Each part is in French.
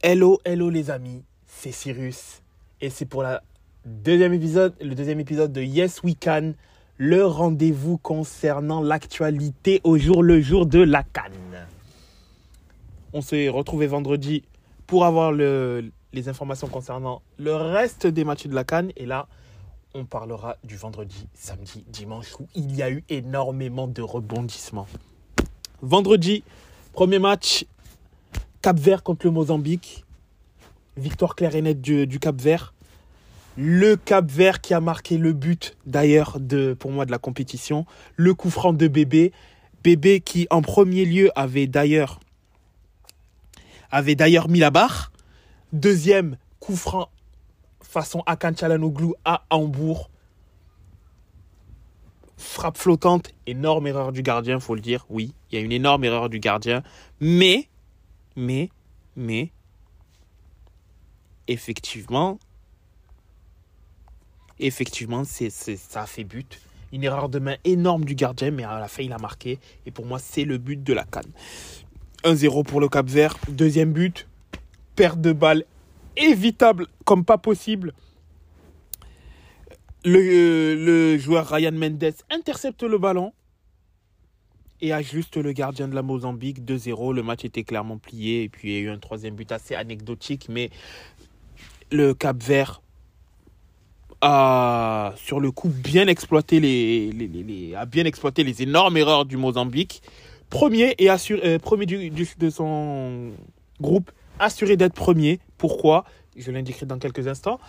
Hello, hello les amis, c'est Cyrus et c'est pour la deuxième épisode, le deuxième épisode de Yes We Can, le rendez-vous concernant l'actualité au jour le jour de la Cannes. On s'est retrouvé vendredi pour avoir le, les informations concernant le reste des matchs de la Cannes et là on parlera du vendredi, samedi, dimanche où il y a eu énormément de rebondissements. Vendredi, premier match, Cap Vert contre le Mozambique. Victoire claire et nette du, Cap Vert. Le Cap Vert qui a marqué le but d'ailleurs de pour moi de la compétition. Le coup franc de Bébé. Bébé qui en premier lieu avait d'ailleurs mis la barre. Deuxième coup franc façon Akan Çalhanoğlu à Hambourg. Frappe flottante, énorme erreur du gardien, faut le dire. Oui, il y a une énorme erreur du gardien. Mais, mais, mais, effectivement, effectivement, ça a fait but. Une erreur de main énorme du gardien, mais à la fin, il a marqué. Et pour moi, c'est le but de la canne. 1-0 pour le Cap Vert. Deuxième but, perte de balle évitable comme pas possible. Le, le joueur Ryan Mendes intercepte le ballon et ajuste le gardien de la Mozambique 2-0. Le match était clairement plié et puis il y a eu un troisième but assez anecdotique, mais le Cap Vert a sur le coup bien exploité les, a bien exploité les énormes erreurs du Mozambique. Premier et euh, premier de son groupe, assuré d'être premier. Pourquoi? Je l'indiquerai dans quelques instants.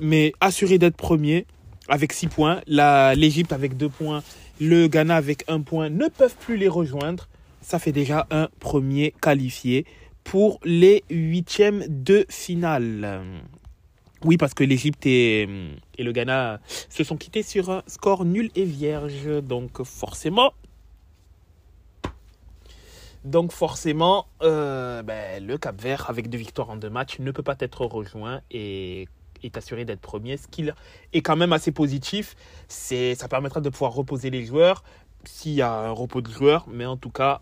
Mais assuré d'être premier avec 6 points. L'Égypte avec 2 points. Le Ghana avec 1 point ne peuvent plus les rejoindre. Ça fait déjà un premier qualifié pour les huitièmes de finale. Oui, parce que l'Égypte et, et, le Ghana se sont quittés sur un score nul et vierge. Donc forcément, donc forcément, euh, ben, le Cap Vert, avec deux victoires en deux matchs, ne peut pas être rejoint et est assuré d'être premier. Ce qui est quand même assez positif. C'est, ça permettra de pouvoir reposer les joueurs s'il y a un repos de joueurs. Mais en tout cas,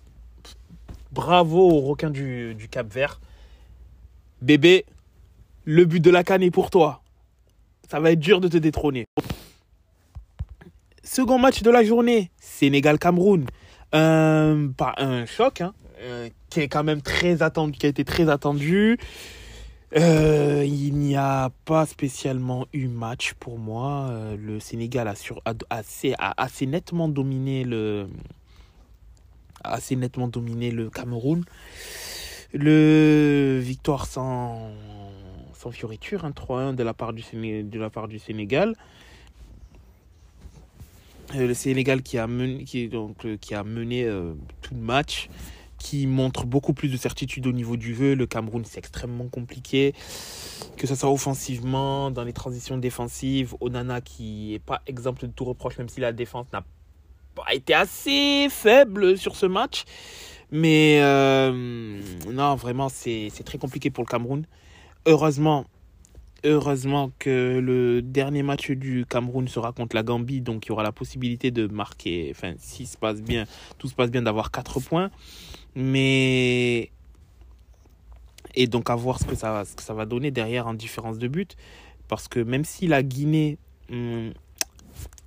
bravo aux requins du, Cap Vert. Bébé, le but de la canne est pour toi. Ça va être dur de te détrôner. Second match de la journée, Sénégal-Cameroun. Un, pas un choc, hein, euh, qui est quand même très attendu, qui a été très attendu. Euh, il n'y a pas spécialement eu match pour moi. Euh, le Sénégal a, sur, assez, a assez nettement dominé le assez nettement dominé le Cameroun. Le victoire sans, sans fioriture, hein, 3-1 de la part du, de la part du Sénégal. Euh, le Sénégal qui a mené, qui, donc, qui a mené tout le match, qui montre beaucoup plus de certitude au niveau du jeu. Le Cameroun, c'est extrêmement compliqué, que ce soit offensivement, dans les transitions défensives. Onana qui est pas exemple de tout reproche, même si la défense n'a pas été assez faible sur ce match. Mais euh, non, vraiment, c'est très compliqué pour le Cameroun. Heureusement, heureusement que le dernier match du Cameroun sera contre la Gambie, donc il y aura la possibilité de marquer, enfin, si se passe bien, tout se passe bien, d'avoir 4 points. Mais. Et donc à voir ce que ça, ce que ça va donner derrière en différence de but. Parce que même si la Guinée, hum,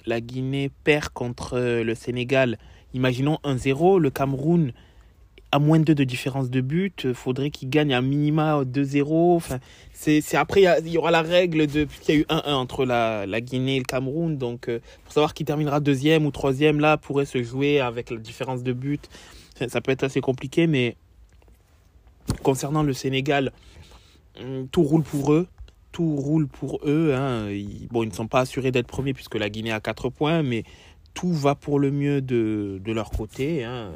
la Guinée perd contre le Sénégal, imaginons 1-0, le Cameroun à moins de 2 de différence de but, faudrait qu'il gagne un minima 2-0. Enfin, c'est, après il y, il aura la règle de qu'il y a eu 1-1 entre la, la Guinée et le Cameroun, donc euh, pour savoir qui terminera deuxième ou troisième là pourrait se jouer avec la différence de but. Ça peut être assez compliqué, mais concernant le Sénégal, tout roule pour eux. Tout roule pour eux. Hein. Ils, bon, ils ne sont pas assurés d'être premiers puisque la Guinée a 4 points, mais tout va pour le mieux de, de leur côté. Hein.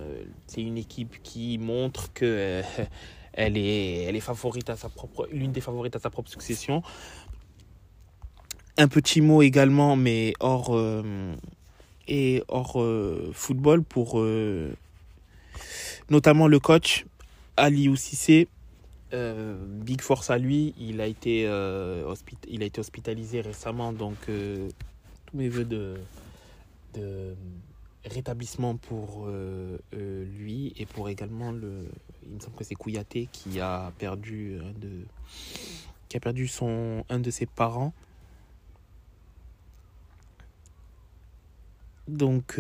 C'est une équipe qui montre que euh, elle est, elle est favorite à sa propre, l'une des favorites à sa propre succession. Un petit mot également, mais hors euh, et hors euh, football pour notamment le coach Ali Oussissé. big force à lui. Il a été, été hospitalisé récemment, donc tous mes voeux de rétablissement pour euh, euh, lui et pour également le il me semble que c'est Kouyaté qui a perdu un de, qui a perdu son, un de ses parents. Donc,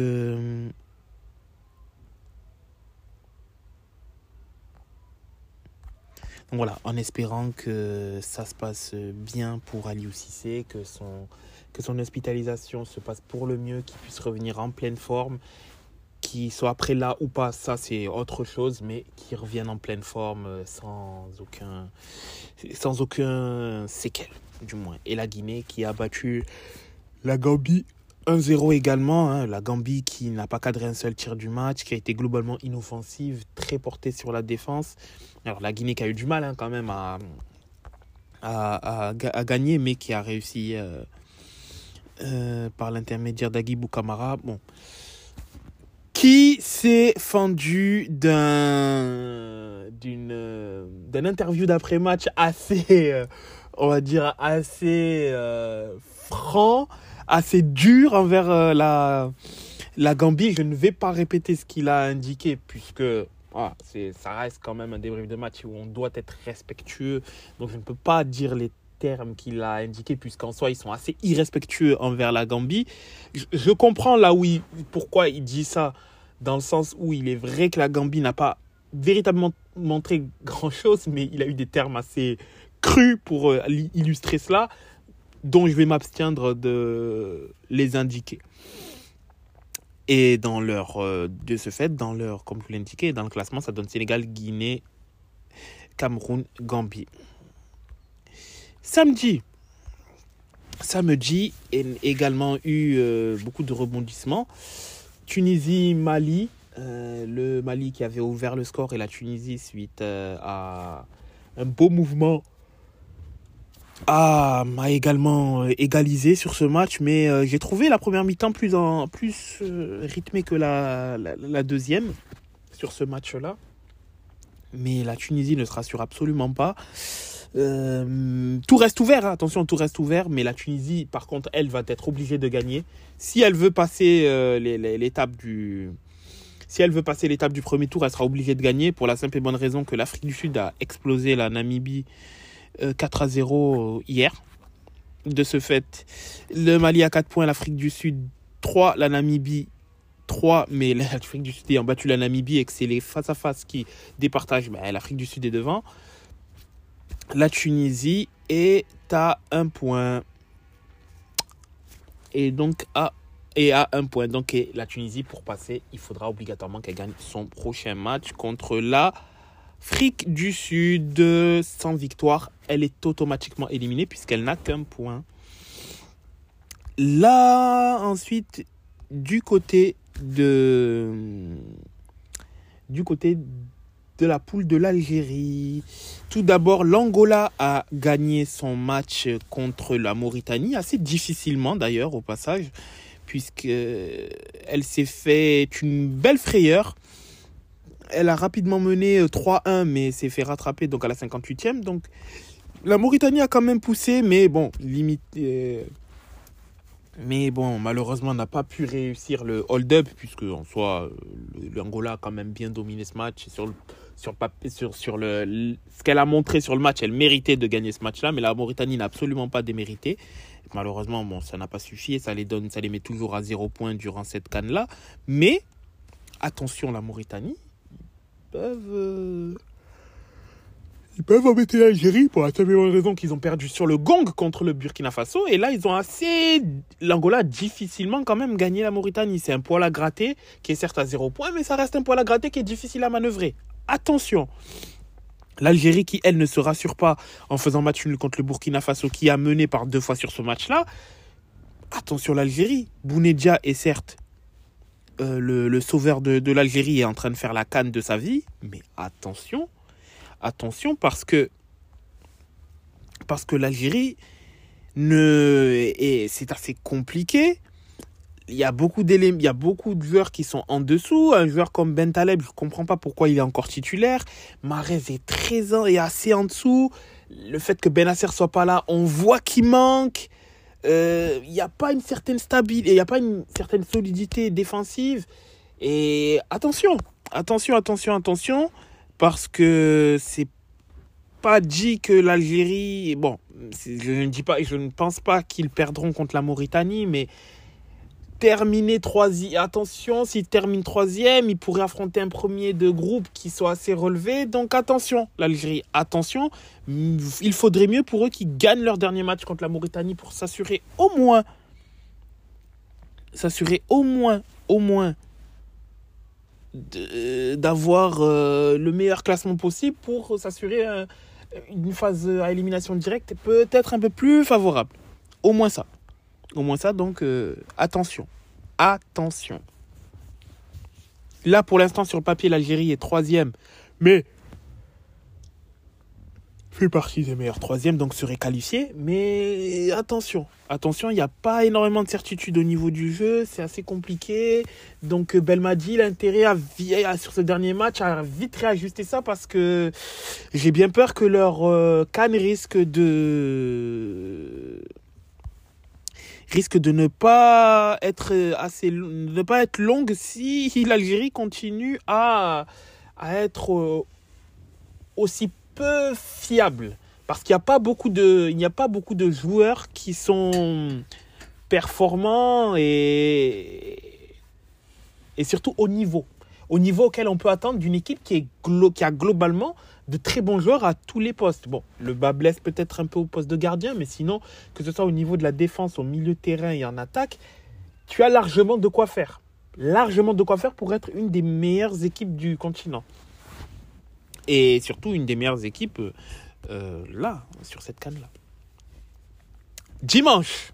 Voilà, en espérant que ça se passe bien pour Aliou Cissé, que son, que son hospitalisation se passe pour le mieux, qu'il puisse revenir en pleine forme, qu'il soit après là ou pas, ça c'est autre chose, mais qu'il revienne en pleine forme euh, sans aucun, sans aucun séquel, du moins. Et la Guinée qui a battu la Gambie 1-0 également, hein, la Gambie qui n'a pas cadré un seul tir du match, qui a été globalement inoffensive, très portée sur la défense. Alors la Guinée qui a eu du mal hein, quand même à, gagner, mais qui a réussi euh, euh, par l'intermédiaire d'Agibou Kamara. Bon. Qui s'est fendu d'un d'une d'un interview d'après-match assez, euh, on assez franc assez dur envers euh, la, la Gambie. Je ne vais pas répéter ce qu'il a indiqué puisque voilà, c'est, ça reste quand même un débrief de match où on doit être respectueux. Donc je ne peux pas dire les termes qu'il a indiqués puisqu'en soi ils sont assez irrespectueux envers la Gambie. Je, comprends là où pourquoi il dit ça dans le sens où il est vrai que la Gambie n'a pas véritablement montré grand chose mais il a eu des termes assez crus pour euh, illustrer cela dont je vais m'abstiendre de les indiquer. Et dans leur, euh, de ce fait, dans leur, comme je vous l'ai dans le classement, ça donne Sénégal, Guinée, Cameroun, Gambie. Samedi, samedi, également eu euh, beaucoup de rebondissements. Tunisie, Mali, euh, le Mali qui avait ouvert le score et la Tunisie suite à un beau mouvement a m'a également euh, égalisé sur ce match, mais euh, j'ai trouvé la première mi-temps plus, en, plus euh, rythmée que la, la, deuxième sur ce match-là. Mais la Tunisie ne se rassure absolument pas. tout reste ouvert, hein. attention, tout reste ouvert, mais la Tunisie, par contre, elle va être obligée de gagner. Si elle veut passer l'étape du, si elle veut passer l'étape du premier tour, elle sera obligée de gagner pour la simple et bonne raison que l'Afrique du Sud a explosé la Namibie 4 euh, à 0 hier. De ce fait, le Mali a 4 points, l'Afrique du Sud 3, la Namibie 3, mais l'Afrique du Sud ayant battu la Namibie et que c'est les face-à-face qui départagent, ben, l'Afrique du Sud est devant. La Tunisie est à 1 point. Et donc à, et à 1 point. Donc la Tunisie, pour passer, il faudra obligatoirement qu'elle gagne son prochain match contre la Afrique du Sud, sans victoire, elle est automatiquement éliminée puisqu'elle n'a qu'un point. Là, ensuite, du côté de du côté de la poule de l'Algérie. Tout d'abord, l'Angola a gagné son match contre la Mauritanie, assez difficilement d'ailleurs au passage, puisque elle s'est fait une belle frayeur elle a rapidement mené 3-1, euh, mais s'est fait rattraper donc à la 58e. Donc la Mauritanie a quand même poussé, mais bon, limité. Mais bon, malheureusement, n'a pas pu réussir le hold-up, puisque en soi, euh, l'Angola a quand même bien dominé ce match. Sur, sur, sur, sur le, ce qu'elle a montré sur le match, elle méritait de gagner ce match-là, mais la Mauritanie n'a absolument pas démérité. Malheureusement, bon, ça n'a pas suffi ça les, donne, ça les met toujours à zéro point durant cette canne-là. Mais attention, la Mauritanie, peuvent. Euh, ils peuvent embêter l'Algérie pour la simple raison qu'ils ont perdu sur le gong contre le Burkina Faso. Et là, ils ont assez. L'Angola a difficilement quand même gagné la Mauritanie. C'est un poil à gratter qui est certes à zéro point, mais ça reste un poil à gratter qui est difficile à manœuvrer. Attention! L'Algérie qui, elle, ne se rassure pas en faisant match nul contre le Burkina Faso, qui a mené par deux fois sur ce match-là. Attention l'Algérie. Bounedja est certes euh, le, sauveur de, l'Algérie est en train de faire la canne de sa vie, mais attention, attention parce que parce que l'Algérie ne c'est assez compliqué. Il y a beaucoup d'éléments, il y a beaucoup de joueurs qui sont en dessous. Un joueur comme Ben Taleb, je comprends pas pourquoi il est encore titulaire. Marez est très et assez en dessous. Le fait que Benasser soit pas là, on voit qu'il manque il euh, n'y a pas une certaine stabilité, il n'y a pas une certaine solidité défensive. Et attention, attention, attention, attention, parce que c'est pas dit que l'Algérie, bon, je ne dis pas, je ne pense pas qu'ils perdront contre la Mauritanie, mais terminer troisième, attention, s'ils terminent troisième, ils pourraient affronter un premier de groupe qui soit assez relevé. Donc attention, l'Algérie, attention, il faudrait mieux pour eux qu'ils gagnent leur dernier match contre la Mauritanie pour s'assurer au moins, s'assurer au moins, au moins d'avoir euh, le meilleur classement possible pour s'assurer euh, une phase à élimination directe peut-être un peu plus favorable. Au moins ça. Au moins ça, donc euh, attention. Attention. Là, pour l'instant, sur le papier, l'Algérie est troisième. Mais fait partie des meilleurs troisièmes, donc serait qualifié. Mais attention, attention, il n'y a pas énormément de certitude au niveau du jeu, c'est assez compliqué. Donc Belmadi, l'intérêt à, sur ce dernier match à vite réajuster ça parce que j'ai bien peur que leur euh, canne risque de risque de ne pas être assez ne pas être longue si l'Algérie continue à, à être euh, aussi peu fiable. Parce qu'il n'y a pas beaucoup de il n'y a pas beaucoup de joueurs qui sont performants et et surtout au niveau. Au niveau auquel on peut attendre d'une équipe qui est qui a globalement de très bons joueurs à tous les postes. Bon, le bas blesse peut-être un peu au poste de gardien, mais sinon, que ce soit au niveau de la défense, au milieu de terrain et en attaque, tu as largement de quoi faire. Largement de quoi faire pour être une des meilleures équipes du continent. Et surtout une des meilleures équipes euh, là, sur cette canne-là. Dimanche.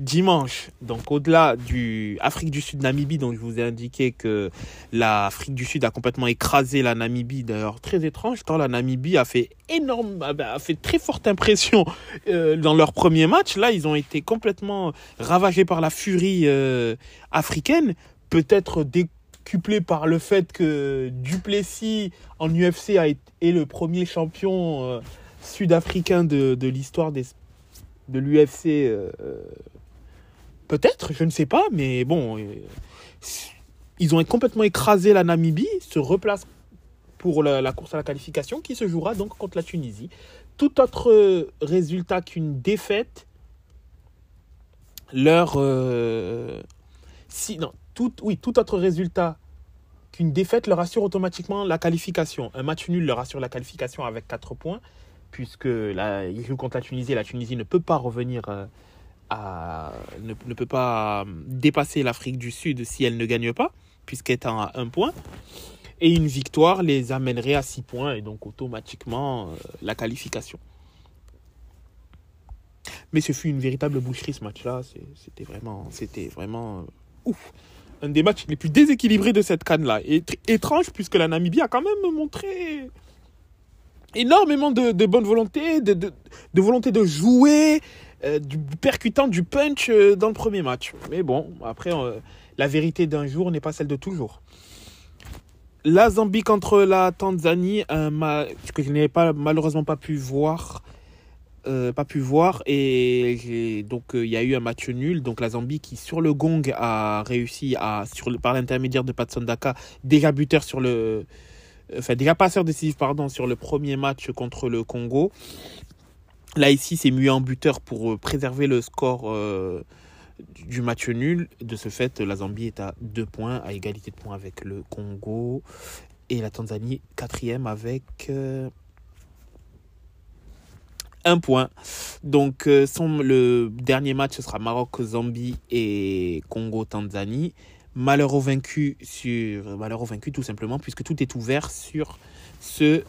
Dimanche, donc au-delà du Afrique du Sud Namibie, dont je vous ai indiqué que l'Afrique du Sud a complètement écrasé la Namibie, d'ailleurs très étrange, tant la Namibie a fait énorme, a fait très forte impression euh, dans leur premier match. Là, ils ont été complètement ravagés par la furie euh, africaine, peut-être des couplé par le fait que Duplessis en UFC est le premier champion euh, sud-africain de, de l'histoire de l'UFC. Peut-être, je ne sais pas, mais bon, euh, ils ont complètement écrasé la Namibie, se replacent pour la, course à la qualification qui se jouera donc contre la Tunisie. Tout autre résultat qu'une défaite leur si non oui, tout autre résultat qu'une défaite leur assure automatiquement la qualification. Un match nul leur assure la qualification avec 4 points, puisque là, ils jouent contre la Tunisie la Tunisie ne peut pas revenir euh, ne, peut pas euh, dépasser l'Afrique du Sud si elle ne gagne pas, puisqu'elle est à 1 point. Et une victoire les amènerait à 6 points et donc automatiquement euh, la qualification. Mais ce fut une véritable boucherie ce match-là. C'était vraiment, c'était vraiment ouf un des matchs les plus déséquilibrés de cette canne-là. Étrange puisque la Namibie a quand même montré énormément de, bonne volonté, de, volonté de jouer, euh, du percutant, du punch euh, dans le premier match. Mais bon, après, euh, la vérité d'un jour n'est pas celle de toujours. La Zambie contre la Tanzanie, que je n'ai pas, malheureusement pas pu voir pas pu et donc il y a eu un match nul donc la Zambie qui sur le gong a réussi à par l'intermédiaire de Patson Daka déjà buteur sur le enfin déjà passeur décisif pardon sur le premier match contre le Congo là ici c'est mieux en buteur pour euh, préserver le score du match nul de ce fait la Zambie est à deux points à égalité de points avec le Congo et la Tanzanie quatrième avec un point. Donc, euh, le dernier match, sera Maroc-Zambie et Congo-Tanzanie. Malheur vaincu sur vaincu tout simplement puisque tout est ouvert sur ce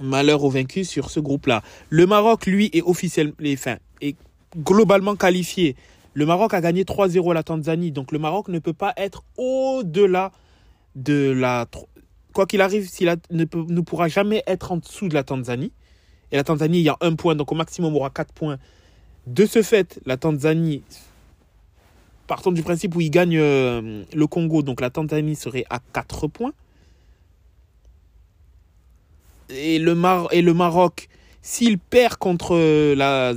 malheur au vaincu sur ce groupe-là. Le Maroc lui est officiellement enfin, est globalement qualifié. Le Maroc a gagné 3-0 à la Tanzanie donc le Maroc ne peut pas être au-delà de la quoi qu'il arrive, s'il ne, ne pourra jamais être en dessous de la Tanzanie. Et la Tanzanie, il y a un point, donc au maximum, aura quatre points. De ce fait, la Tanzanie, partant du principe où il gagne euh, le Congo, donc la Tanzanie serait à 4 points. Et le, Mar et le Maroc, s'il perd, contre la,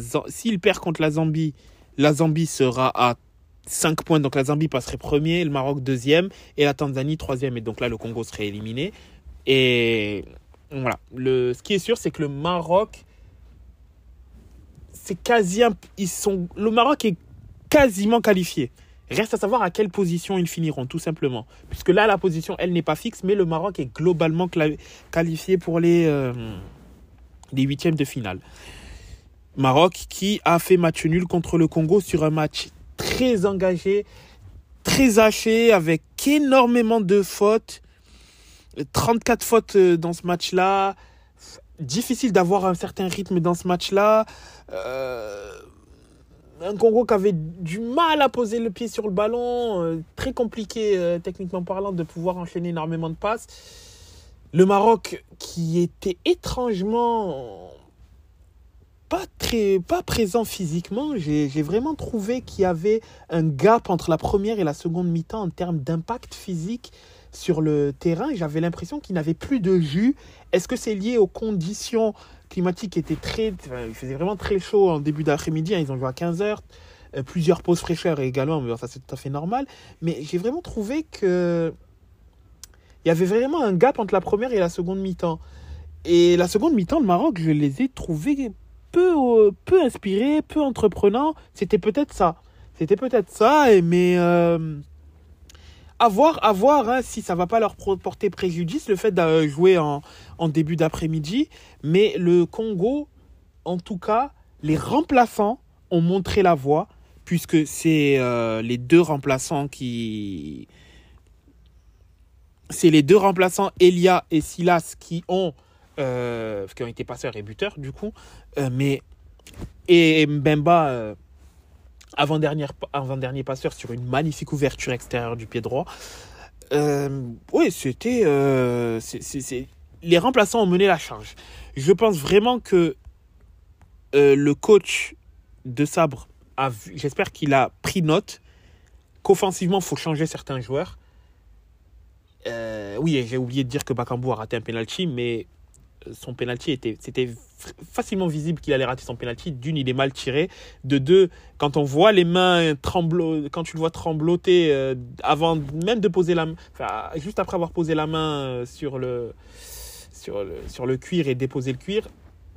perd contre la Zambie, la Zambie sera à 5 points. Donc la Zambie passerait premier, le Maroc deuxième et la Tanzanie troisième. Et donc là, le Congo serait éliminé. Et voilà. Le, ce qui est sûr, c'est que le Maroc, c'est. Ils sont, le Maroc est quasiment qualifié. Reste à savoir à quelle position ils finiront, tout simplement. Puisque là, la position, elle n'est pas fixe, mais le Maroc est globalement qualifié pour les, euh, les huitièmes de finale. Maroc qui a fait match nul contre le Congo sur un match très engagé, très haché, avec énormément de fautes. 34 fautes euh, dans ce match-là. Difficile d'avoir un certain rythme dans ce match-là. Euh, un Congo qui avait du mal à poser le pied sur le ballon. Euh, très compliqué, techniquement parlant, de pouvoir enchaîner énormément de passes. Le Maroc qui était étrangement pas très pas présent physiquement. J'ai vraiment trouvé qu'il y avait un gap entre la première et la seconde mi-temps en termes d'impact physique sur le terrain. J'avais l'impression qu'il n'avait plus de jus. Est-ce que c'est lié aux conditions climatiques qui étaient très... il faisait vraiment très chaud en début d'après-midi. Hein. ils ont joué à 15h. Euh, plusieurs pauses fraîcheurs également, mais ça c'est tout à fait normal. Mais j'ai vraiment trouvé que... Il y avait vraiment un gap entre la première et la seconde mi-temps. Et la seconde mi-temps, le Maroc, je les ai trouvés peu, euh, peu inspirés, peu entreprenants. C'était peut-être ça. C'était peut-être ça, mais... Euh, à voir, hein, si ça va pas leur porter préjudice, le fait de jouer en, début d'après-midi. Mais le Congo, en tout cas, les remplaçants ont montré la voie, puisque c'est euh, les deux remplaçants qui... C'est les deux remplaçants, Elia et Silas, qui ont, euh, qui ont été passeurs et buteurs, du coup. Euh, mais... Et Mbemba avant-dernier passeur sur une magnifique ouverture extérieure du pied droit. Euh, oui, c'était. Euh, les remplaçants ont mené la charge. Je pense vraiment que euh, le coach de Sabre a vu. J'espère qu'il a pris note qu'offensivement, il faut changer certains joueurs. oui, j'ai oublié de dire que Bakambu a raté un penalty, mais son penalty était, c'était facilement visible qu'il allait rater son penalty. D'une, il est mal tiré. De deux, quand on voit les mains trembloter, quand tu le vois trembloter euh, avant même de poser la juste après avoir posé la main euh, sur le, sur le, sur le cuir et déposer le cuir,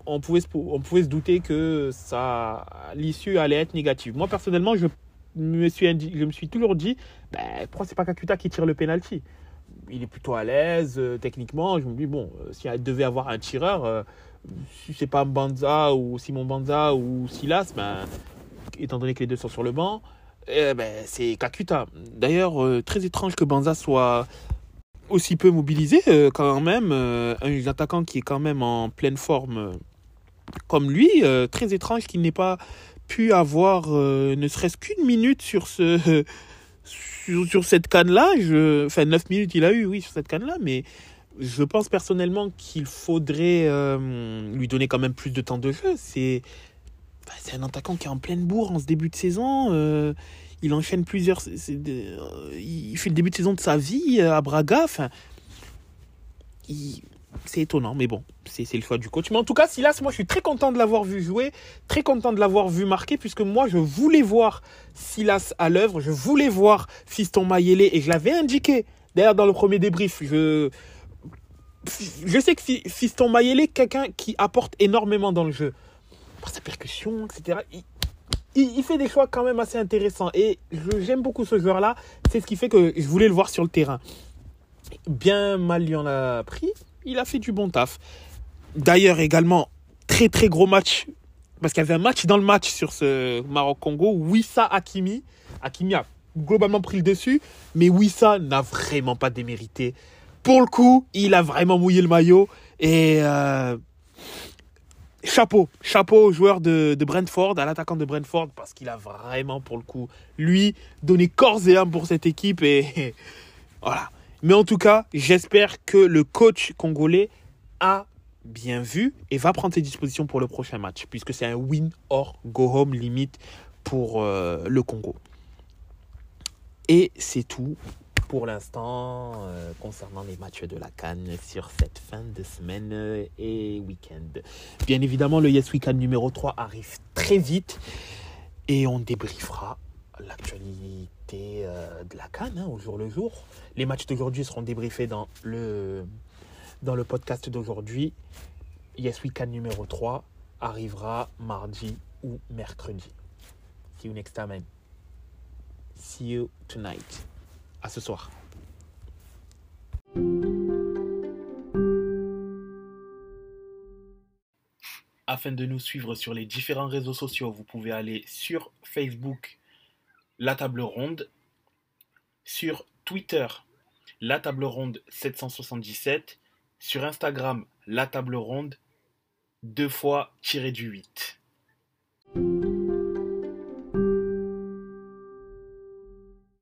on pouvait, se, on pouvait se douter que ça, l'issue allait être négative. Moi, personnellement, je me suis, je me suis toujours dit, ben, pourquoi c'est pas Kakuta qui tire le penalty? Il est plutôt à l'aise euh, techniquement. Je me dis, bon, euh, si elle devait avoir un tireur, euh, si c'est pas Banza ou Simon Banza ou Silas, ben, étant donné que les deux sont sur le banc, eh ben, c'est Kakuta. D'ailleurs, très étrange que Banza soit aussi peu mobilisé quand même. un attaquant qui est quand même en pleine forme comme lui, très étrange qu'il n'ait pas pu avoir ne serait-ce qu'une minute sur ce sur, cette canne-là, je... enfin 9 minutes il a eu, oui, sur cette canne-là, mais je pense personnellement qu'il faudrait euh, lui donner quand même plus de temps de jeu. C'est c'est un attaquant qui est en pleine bourre en ce début de saison. Euh, il enchaîne plusieurs. Euh, il fait le début de saison de sa vie à Braga. Enfin, c'est étonnant, mais bon, c'est le choix du coach. Mais en tout cas, Silas, moi, je suis très content de l'avoir vu jouer, très content de l'avoir vu marquer, puisque moi, je voulais voir Silas à l'œuvre, je voulais voir Fiston Mayele, et je l'avais indiqué, d'ailleurs, dans le premier débrief. Je, sais que Fiston Mayele quelqu'un qui apporte énormément dans le jeu. Par sa percussion, etc. Il, il, fait des choix quand même assez intéressants, et j'aime beaucoup ce joueur-là. C'est ce qui fait que je voulais le voir sur le terrain. Bien mal, il en a pris il a fait du bon taf. D'ailleurs, également, très très gros match, parce qu'il y avait un match dans le match sur ce Maroc-Congo. Wissa Hakimi. Hakimi a globalement pris le dessus, mais Wissa n'a vraiment pas démérité. Pour le coup, il a vraiment mouillé le maillot. Et euh, chapeau, chapeau au joueur de, de Brentford, à l'attaquant de Brentford, parce qu'il a vraiment, pour le coup, lui, donné corps et âme pour cette équipe. Et voilà. Mais en tout cas, j'espère que le coach congolais a bien vu et va prendre ses dispositions pour le prochain match, puisque c'est un win or go home limite pour euh, le Congo. Et c'est tout pour l'instant euh, concernant les matchs de la Cannes sur cette fin de semaine et week-end. Bien évidemment, le Yes Weekend numéro 3 arrive très vite et on débriefera l'actualité euh, de la Cannes hein, au jour le jour. Les matchs d'aujourd'hui seront débriefés dans le, dans le podcast d'aujourd'hui. Yes Weekend numéro 3 arrivera mardi ou mercredi. See you next time. See you tonight. À ce soir. Afin de nous suivre sur les différents réseaux sociaux, vous pouvez aller sur Facebook, La Table Ronde, sur Twitter, La Table Ronde 777, sur Instagram, La Table Ronde, deux fois tiré du 8.